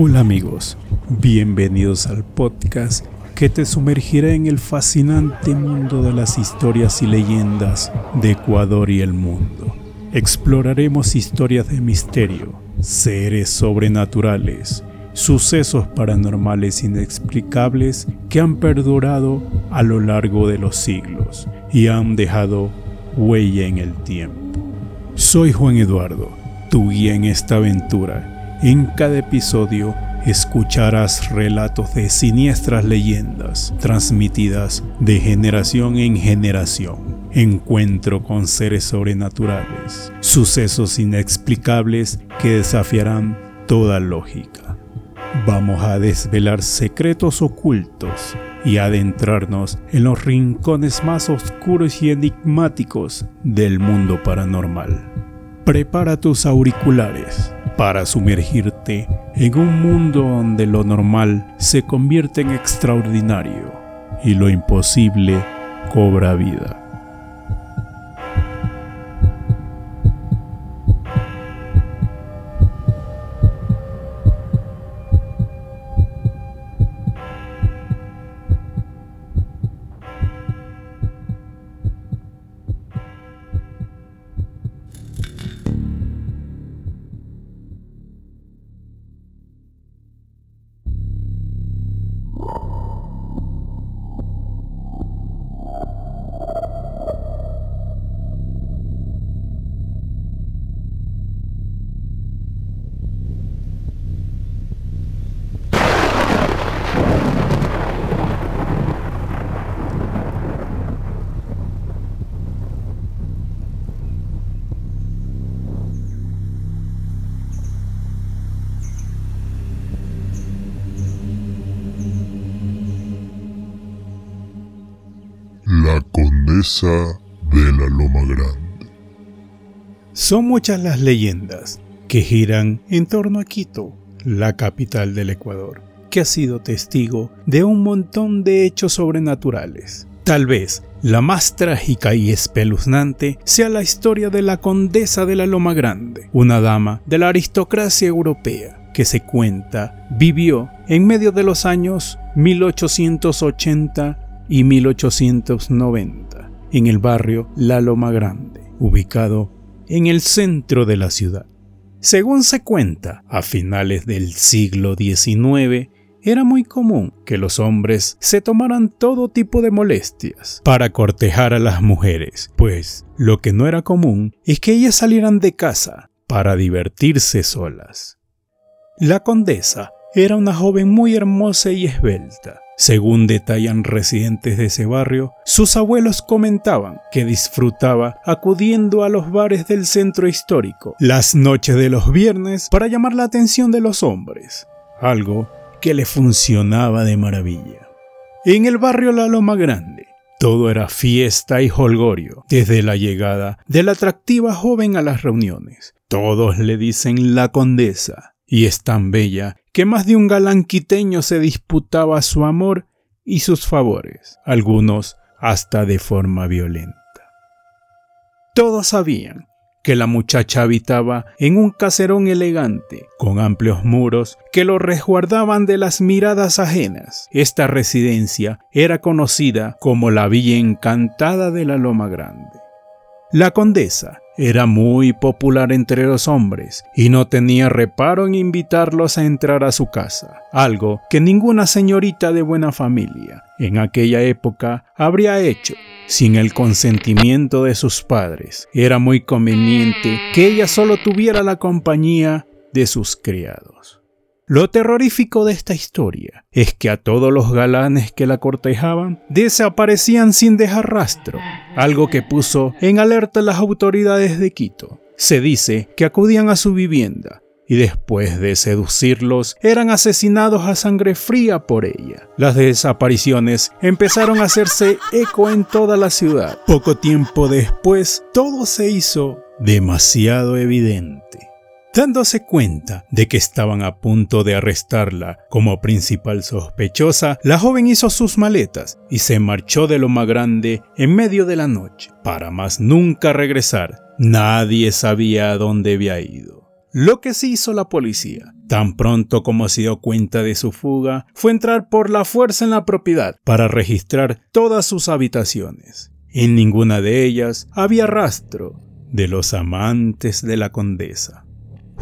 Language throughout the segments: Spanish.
Hola amigos, bienvenidos al podcast que te sumergirá en el fascinante mundo de las historias y leyendas de Ecuador y el mundo. Exploraremos historias de misterio, seres sobrenaturales, sucesos paranormales inexplicables que han perdurado a lo largo de los siglos y han dejado huella en el tiempo. Soy Juan Eduardo, tu guía en esta aventura en cada episodio escucharás relatos de siniestras leyendas transmitidas de generación en generación. Encuentro con seres sobrenaturales, sucesos inexplicables que desafiarán toda lógica. Vamos a desvelar secretos ocultos y adentrarnos en los rincones más oscuros y enigmáticos del mundo paranormal. Prepara tus auriculares para sumergirte en un mundo donde lo normal se convierte en extraordinario y lo imposible cobra vida. Condesa de la Loma Grande. Son muchas las leyendas que giran en torno a Quito, la capital del Ecuador, que ha sido testigo de un montón de hechos sobrenaturales. Tal vez la más trágica y espeluznante sea la historia de la Condesa de la Loma Grande, una dama de la aristocracia europea que se cuenta vivió en medio de los años 1880 y 1890 en el barrio La Loma Grande, ubicado en el centro de la ciudad. Según se cuenta, a finales del siglo XIX era muy común que los hombres se tomaran todo tipo de molestias para cortejar a las mujeres, pues lo que no era común es que ellas salieran de casa para divertirse solas. La condesa era una joven muy hermosa y esbelta, según detallan residentes de ese barrio, sus abuelos comentaban que disfrutaba acudiendo a los bares del centro histórico las noches de los viernes para llamar la atención de los hombres, algo que le funcionaba de maravilla. En el barrio La Loma Grande, todo era fiesta y holgorio desde la llegada de la atractiva joven a las reuniones. Todos le dicen la condesa, y es tan bella que más de un galán quiteño se disputaba su amor y sus favores, algunos hasta de forma violenta. Todos sabían que la muchacha habitaba en un caserón elegante, con amplios muros que lo resguardaban de las miradas ajenas. Esta residencia era conocida como la Villa Encantada de la Loma Grande. La condesa era muy popular entre los hombres y no tenía reparo en invitarlos a entrar a su casa, algo que ninguna señorita de buena familia en aquella época habría hecho sin el consentimiento de sus padres. Era muy conveniente que ella solo tuviera la compañía de sus criados. Lo terrorífico de esta historia es que a todos los galanes que la cortejaban desaparecían sin dejar rastro, algo que puso en alerta a las autoridades de Quito. Se dice que acudían a su vivienda y después de seducirlos eran asesinados a sangre fría por ella. Las desapariciones empezaron a hacerse eco en toda la ciudad. Poco tiempo después todo se hizo demasiado evidente. Dándose cuenta de que estaban a punto de arrestarla como principal sospechosa, la joven hizo sus maletas y se marchó de lo más grande en medio de la noche, para más nunca regresar. Nadie sabía a dónde había ido. Lo que sí hizo la policía, tan pronto como se dio cuenta de su fuga, fue entrar por la fuerza en la propiedad para registrar todas sus habitaciones. En ninguna de ellas había rastro de los amantes de la condesa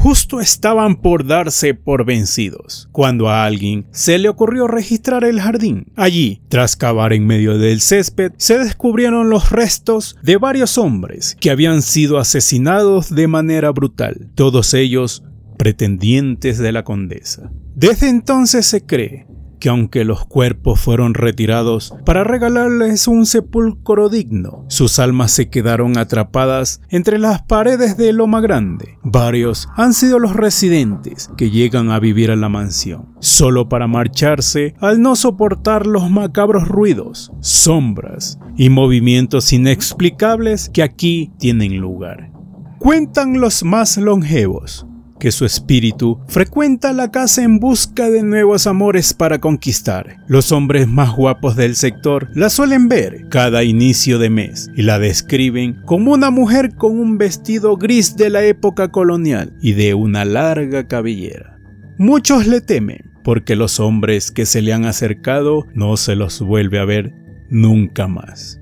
justo estaban por darse por vencidos, cuando a alguien se le ocurrió registrar el jardín. Allí, tras cavar en medio del césped, se descubrieron los restos de varios hombres que habían sido asesinados de manera brutal, todos ellos pretendientes de la condesa. Desde entonces se cree que aunque los cuerpos fueron retirados para regalarles un sepulcro digno, sus almas se quedaron atrapadas entre las paredes de Loma Grande. Varios han sido los residentes que llegan a vivir a la mansión, solo para marcharse al no soportar los macabros ruidos, sombras y movimientos inexplicables que aquí tienen lugar. Cuentan los más longevos que su espíritu frecuenta la casa en busca de nuevos amores para conquistar. Los hombres más guapos del sector la suelen ver cada inicio de mes y la describen como una mujer con un vestido gris de la época colonial y de una larga cabellera. Muchos le temen porque los hombres que se le han acercado no se los vuelve a ver nunca más.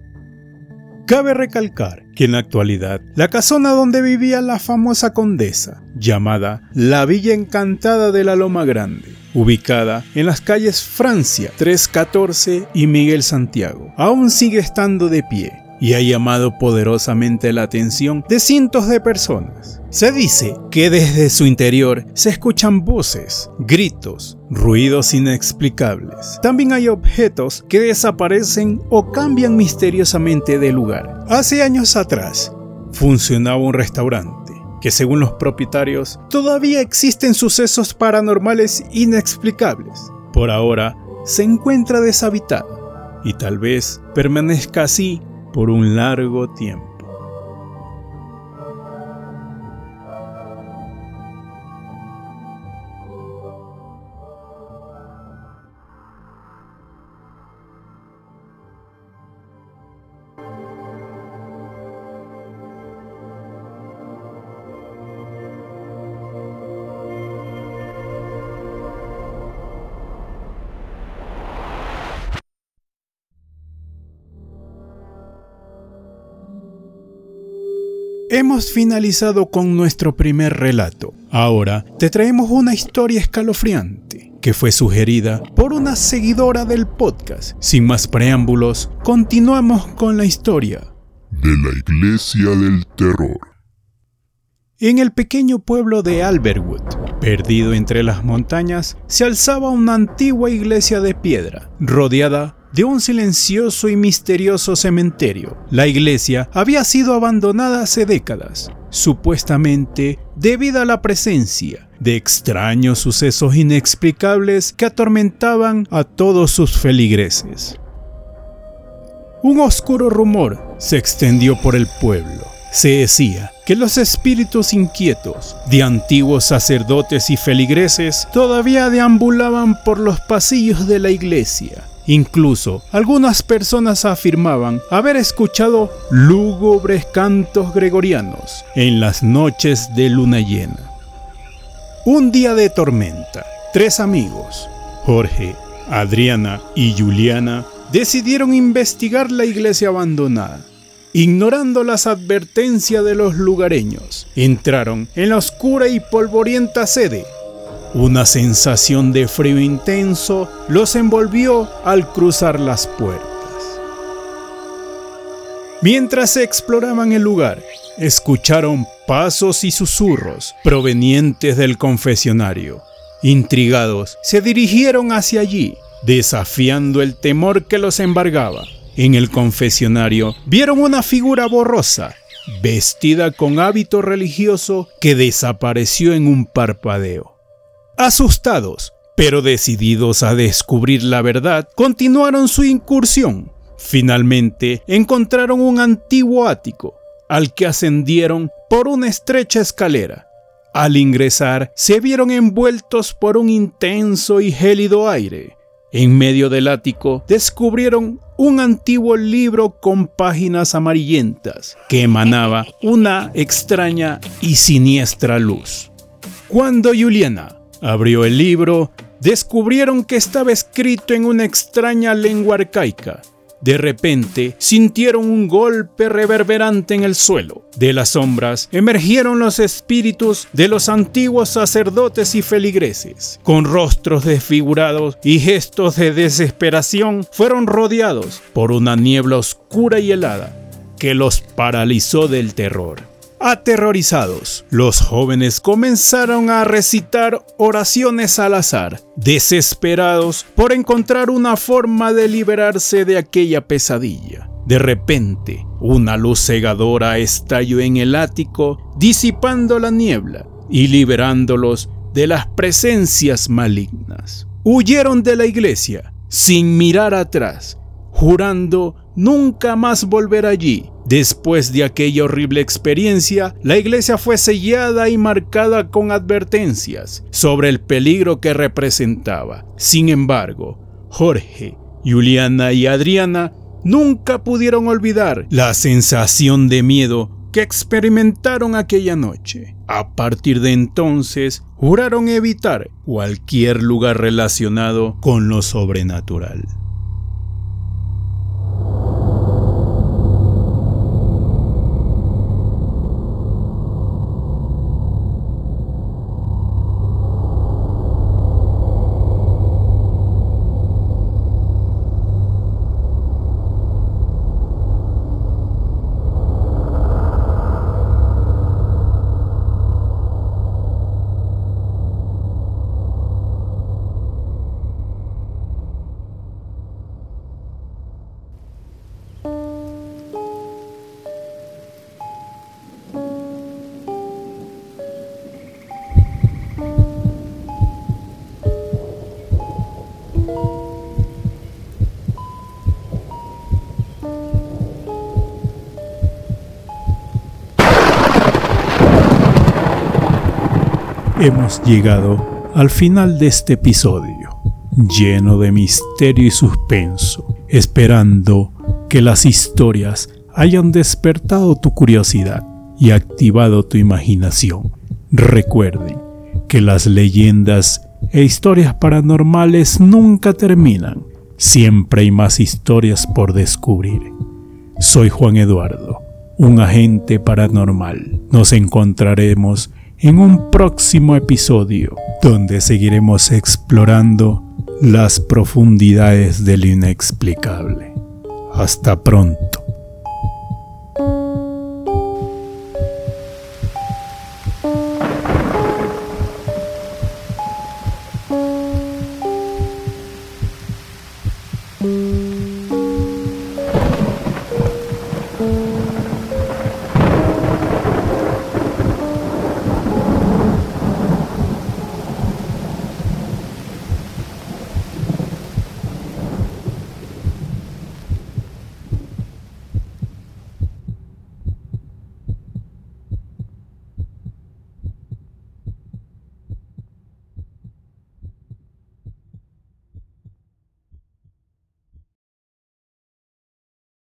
Cabe recalcar que en la actualidad la casona donde vivía la famosa condesa, llamada la Villa Encantada de la Loma Grande, ubicada en las calles Francia 314 y Miguel Santiago, aún sigue estando de pie y ha llamado poderosamente la atención de cientos de personas. Se dice que desde su interior se escuchan voces, gritos, ruidos inexplicables. También hay objetos que desaparecen o cambian misteriosamente de lugar. Hace años atrás funcionaba un restaurante que según los propietarios todavía existen sucesos paranormales inexplicables. Por ahora se encuentra deshabitado y tal vez permanezca así por un largo tiempo. Hemos finalizado con nuestro primer relato. Ahora te traemos una historia escalofriante que fue sugerida por una seguidora del podcast. Sin más preámbulos, continuamos con la historia. De la Iglesia del Terror. En el pequeño pueblo de Alberwood, perdido entre las montañas, se alzaba una antigua iglesia de piedra, rodeada de un silencioso y misterioso cementerio. La iglesia había sido abandonada hace décadas, supuestamente debido a la presencia de extraños sucesos inexplicables que atormentaban a todos sus feligreses. Un oscuro rumor se extendió por el pueblo. Se decía que los espíritus inquietos de antiguos sacerdotes y feligreses todavía deambulaban por los pasillos de la iglesia Incluso algunas personas afirmaban haber escuchado lúgubres cantos gregorianos en las noches de luna llena. Un día de tormenta, tres amigos, Jorge, Adriana y Juliana, decidieron investigar la iglesia abandonada. Ignorando las advertencias de los lugareños, entraron en la oscura y polvorienta sede una sensación de frío intenso los envolvió al cruzar las puertas. Mientras exploraban el lugar, escucharon pasos y susurros provenientes del confesionario. Intrigados, se dirigieron hacia allí, desafiando el temor que los embargaba. En el confesionario vieron una figura borrosa, vestida con hábito religioso, que desapareció en un parpadeo. Asustados, pero decididos a descubrir la verdad, continuaron su incursión. Finalmente encontraron un antiguo ático, al que ascendieron por una estrecha escalera. Al ingresar, se vieron envueltos por un intenso y gélido aire. En medio del ático descubrieron un antiguo libro con páginas amarillentas que emanaba una extraña y siniestra luz. Cuando Juliana abrió el libro, descubrieron que estaba escrito en una extraña lengua arcaica. De repente sintieron un golpe reverberante en el suelo. De las sombras emergieron los espíritus de los antiguos sacerdotes y feligreses. Con rostros desfigurados y gestos de desesperación, fueron rodeados por una niebla oscura y helada que los paralizó del terror. Aterrorizados, los jóvenes comenzaron a recitar oraciones al azar, desesperados por encontrar una forma de liberarse de aquella pesadilla. De repente, una luz cegadora estalló en el ático, disipando la niebla y liberándolos de las presencias malignas. Huyeron de la iglesia sin mirar atrás, jurando nunca más volver allí Después de aquella horrible experiencia, la iglesia fue sellada y marcada con advertencias sobre el peligro que representaba. Sin embargo, Jorge, Juliana y Adriana nunca pudieron olvidar la sensación de miedo que experimentaron aquella noche. A partir de entonces, juraron evitar cualquier lugar relacionado con lo sobrenatural. Hemos llegado al final de este episodio, lleno de misterio y suspenso, esperando que las historias hayan despertado tu curiosidad y activado tu imaginación. Recuerden que las leyendas e historias paranormales nunca terminan, siempre hay más historias por descubrir. Soy Juan Eduardo, un agente paranormal. Nos encontraremos en un próximo episodio donde seguiremos explorando las profundidades del inexplicable. Hasta pronto.